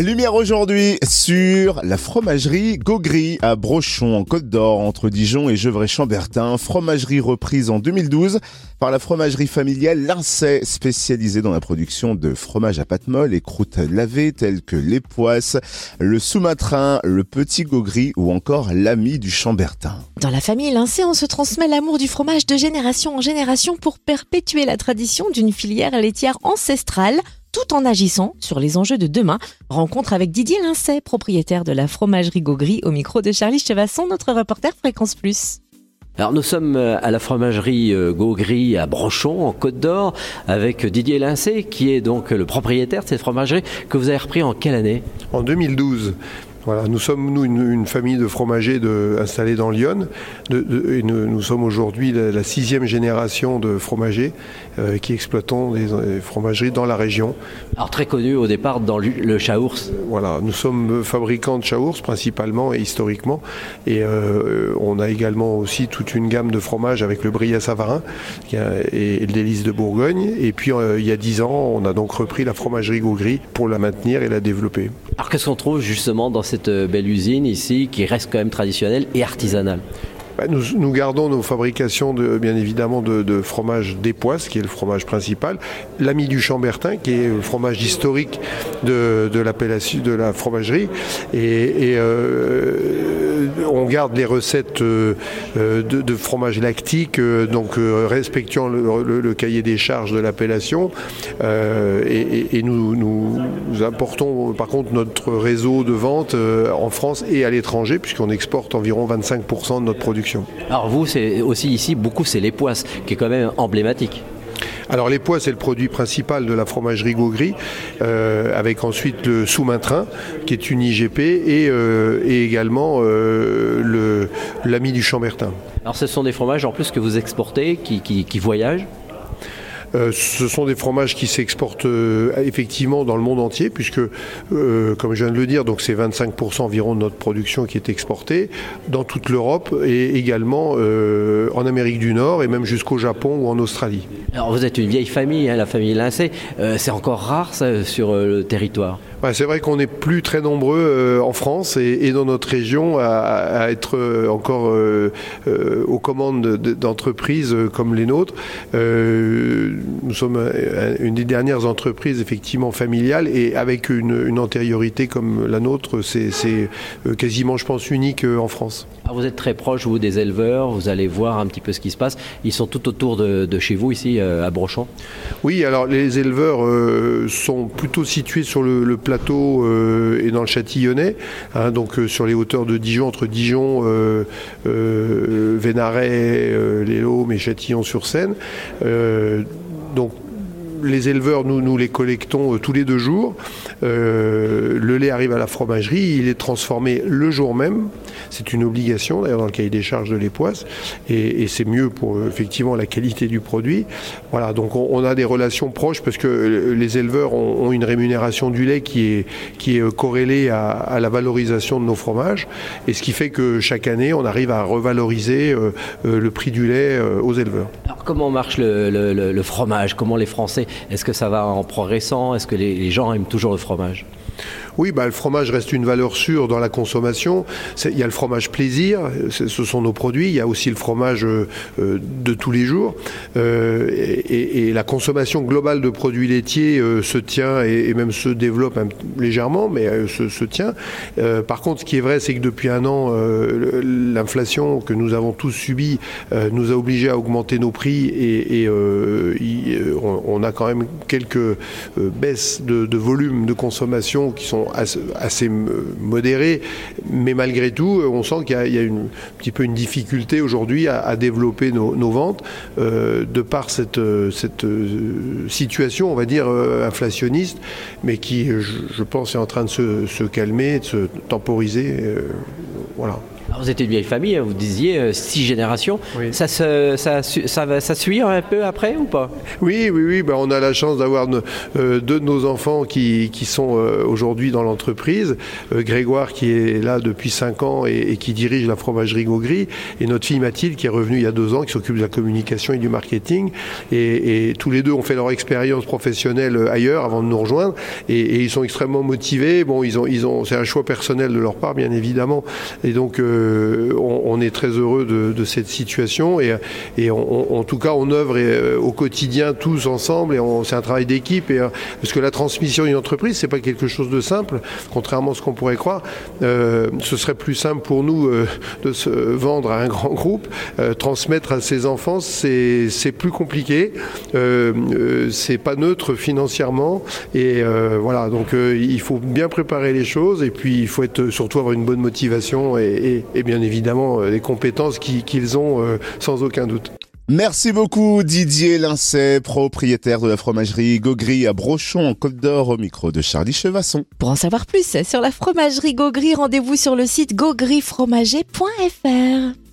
Lumière aujourd'hui sur la fromagerie Gaugry à Brochon en Côte d'Or entre Dijon et Gevrey-Chambertin, fromagerie reprise en 2012 par la fromagerie familiale Lincey spécialisée dans la production de fromage à pâte molle et croûtes lavées telles que les poisses, le sous-matrin, le petit Gaugry ou encore l'ami du Chambertin. Dans la famille Lincey, on se transmet l'amour du fromage de génération en génération pour perpétuer la tradition d'une filière laitière ancestrale tout en agissant sur les enjeux de demain. Rencontre avec Didier Lincey, propriétaire de la fromagerie Gaugry, au micro de Charlie Chevasson, notre reporter Fréquence Plus. Alors nous sommes euh, à la fromagerie euh, Gaugry à Brochon, en Côte d'Or, avec Didier Lincey, qui est donc le propriétaire de cette fromagerie que vous avez repris en quelle année? En 2012. Voilà, nous sommes nous une, famille de fromagers de, installés dans Lyon et nous, sommes aujourd'hui la, sixième génération de fromagers euh, qui exploitons des, fromageries dans la région. Alors très connu au départ dans le, le chaours. Voilà, nous sommes fabricants de chaours principalement et historiquement et euh, on a également aussi toute une gamme de fromages avec le à Savarin et, le délice de Bourgogne et puis euh, il y a dix ans on a donc repris la fromagerie Gaugry pour la maintenir et la développer. Alors qu'est-ce qu'on trouve justement dans cette euh, belle usine ici qui reste quand même traditionnelle et artisanale bah, nous, gardons nos fabrications, de, bien évidemment, de, fromage d'époisse, qui est le fromage principal, l'ami du Chambertin, qui est le fromage historique de, de, de la fromagerie, et, euh, on garde les recettes euh, de, fromage lactique, euh, donc respectant le, cahier des charges de l'appellation, et, nous, nous, apportons par contre notre réseau de vente en France et à l'étranger, puisqu'on exporte environ 25% de notre production. Alors vous, c'est aussi ici, beaucoup, c'est les poisses, qui est quand même emblématique. Alors les pois, c'est le produit principal de la fromagerie Gaugry, euh, avec ensuite le sous-maintrin, qui est une IGP, et, euh, également euh, l'ami du Chambertin. Alors ce sont des fromages en plus que vous exportez, qui voyagent ce sont des fromages qui s'exportent euh, effectivement dans le monde entier, puisque, euh, comme je viens de le dire, c'est 25% environ de notre production qui est exportée dans toute l'Europe et également en Amérique du Nord et même jusqu'au Japon ou en Australie. Alors vous êtes une vieille famille, hein, la famille Lincey. c'est encore rare ça, sur le territoire? Bah, c'est vrai qu'on n'est plus très nombreux euh, en France et, dans notre région à, être euh, encore euh, aux commandes d'entreprises comme les nôtres. nous sommes une des dernières entreprises effectivement familiales et avec une, antériorité comme la nôtre, c'est quasiment, je pense, unique en France. Ah, vous êtes très proche, vous, des éleveurs, vous allez voir un petit peu ce qui se passe. Ils sont tout autour de, chez vous, ici, à Brochon Oui, alors les éleveurs sont plutôt situés sur le, le euh, et dans le Châtillonnais, hein, donc euh, sur les hauteurs de Dijon, entre Dijon, euh, Vénaret, Les Laumes et Châtillon-sur-Seine. Les éleveurs, nous, les collectons tous les deux jours. le lait arrive à la fromagerie, il est transformé le jour même. C'est une obligation d'ailleurs dans le cahier des charges de l'époisse et, c'est mieux pour effectivement la qualité du produit. Voilà, donc on, a des relations proches parce que les éleveurs ont, une rémunération du lait qui est, qui est corrélée à, la valorisation de nos fromages et ce qui fait que chaque année on arrive à revaloriser euh, euh, le prix du lait euh, aux éleveurs. Alors comment marche le, fromage? Comment les Français Est-ce que ça va en progressant? Est-ce que les gens aiment toujours le fromage? Oui, bah, le fromage reste une valeur sûre dans la consommation. Il y a le fromage plaisir, ce sont nos produits. Il y a aussi le fromage euh, euh, de tous les jours. Euh, et, la consommation globale de produits laitiers se tient et, même se développe légèrement, mais se, tient. par contre, ce qui est vrai, c'est que depuis un an, l'inflation que nous avons tous subie nous a obligés à augmenter nos prix et, on, a quand même quelques baisses de volume de consommation qui sont assez, modérés, mais malgré tout, on sent qu'il y, a, un petit peu une difficulté aujourd'hui à, développer nos, ventes euh, de par cette, euh, situation, on va dire, euh, inflationniste, mais qui, je, pense, est en train de se, calmer, de se temporiser. voilà. Vous êtes une vieille famille, hein, vous disiez euh, six générations. Oui. Ça, se, ça, ça, va- ça suit un peu après ou pas? Oui, oui, oui. ben, on a la chance d'avoir euh, deux de nos enfants qui, qui sont euh, aujourd'hui dans l'entreprise. Euh, Grégoire qui est là depuis cinq ans et, et qui dirige la fromagerie Gaugry. Et notre fille Mathilde qui est revenue il y a deux ans, qui s'occupe de la communication et du marketing. Et, et tous les deux ont fait leur expérience professionnelle ailleurs avant de nous rejoindre. Et, et ils sont extrêmement motivés. Bon, ils ont, ils ont, c'est un choix personnel de leur part, bien évidemment. Et donc, euh, on, on est très heureux de, cette situation. Et, en tout cas, on œuvre euh, au quotidien tous ensemble. Et c'est un travail d'équipe. Euh, parce que la transmission d'une entreprise, c'est pas quelque chose de simple, contrairement à ce qu'on pourrait croire. Euh, ce serait plus simple pour nous euh, de se vendre à un grand groupe. Euh, transmettre à ses enfants, c'est plus compliqué. Euh, euh, c'est pas neutre financièrement. Et euh, voilà, donc euh, il faut bien préparer les choses. Et puis, il faut être, surtout avoir une bonne motivation et- et bien évidemment euh, les compétences qui- qu'ils ont euh, sans aucun doute. Merci beaucoup Didier Lincey, propriétaire de la fromagerie Gaugry à Brochon en Côte d'Or au micro de Charlie Chevasson. Pour en savoir plus sur la fromagerie Gaugry, rendez-vous sur le site gaugryfromager.fr.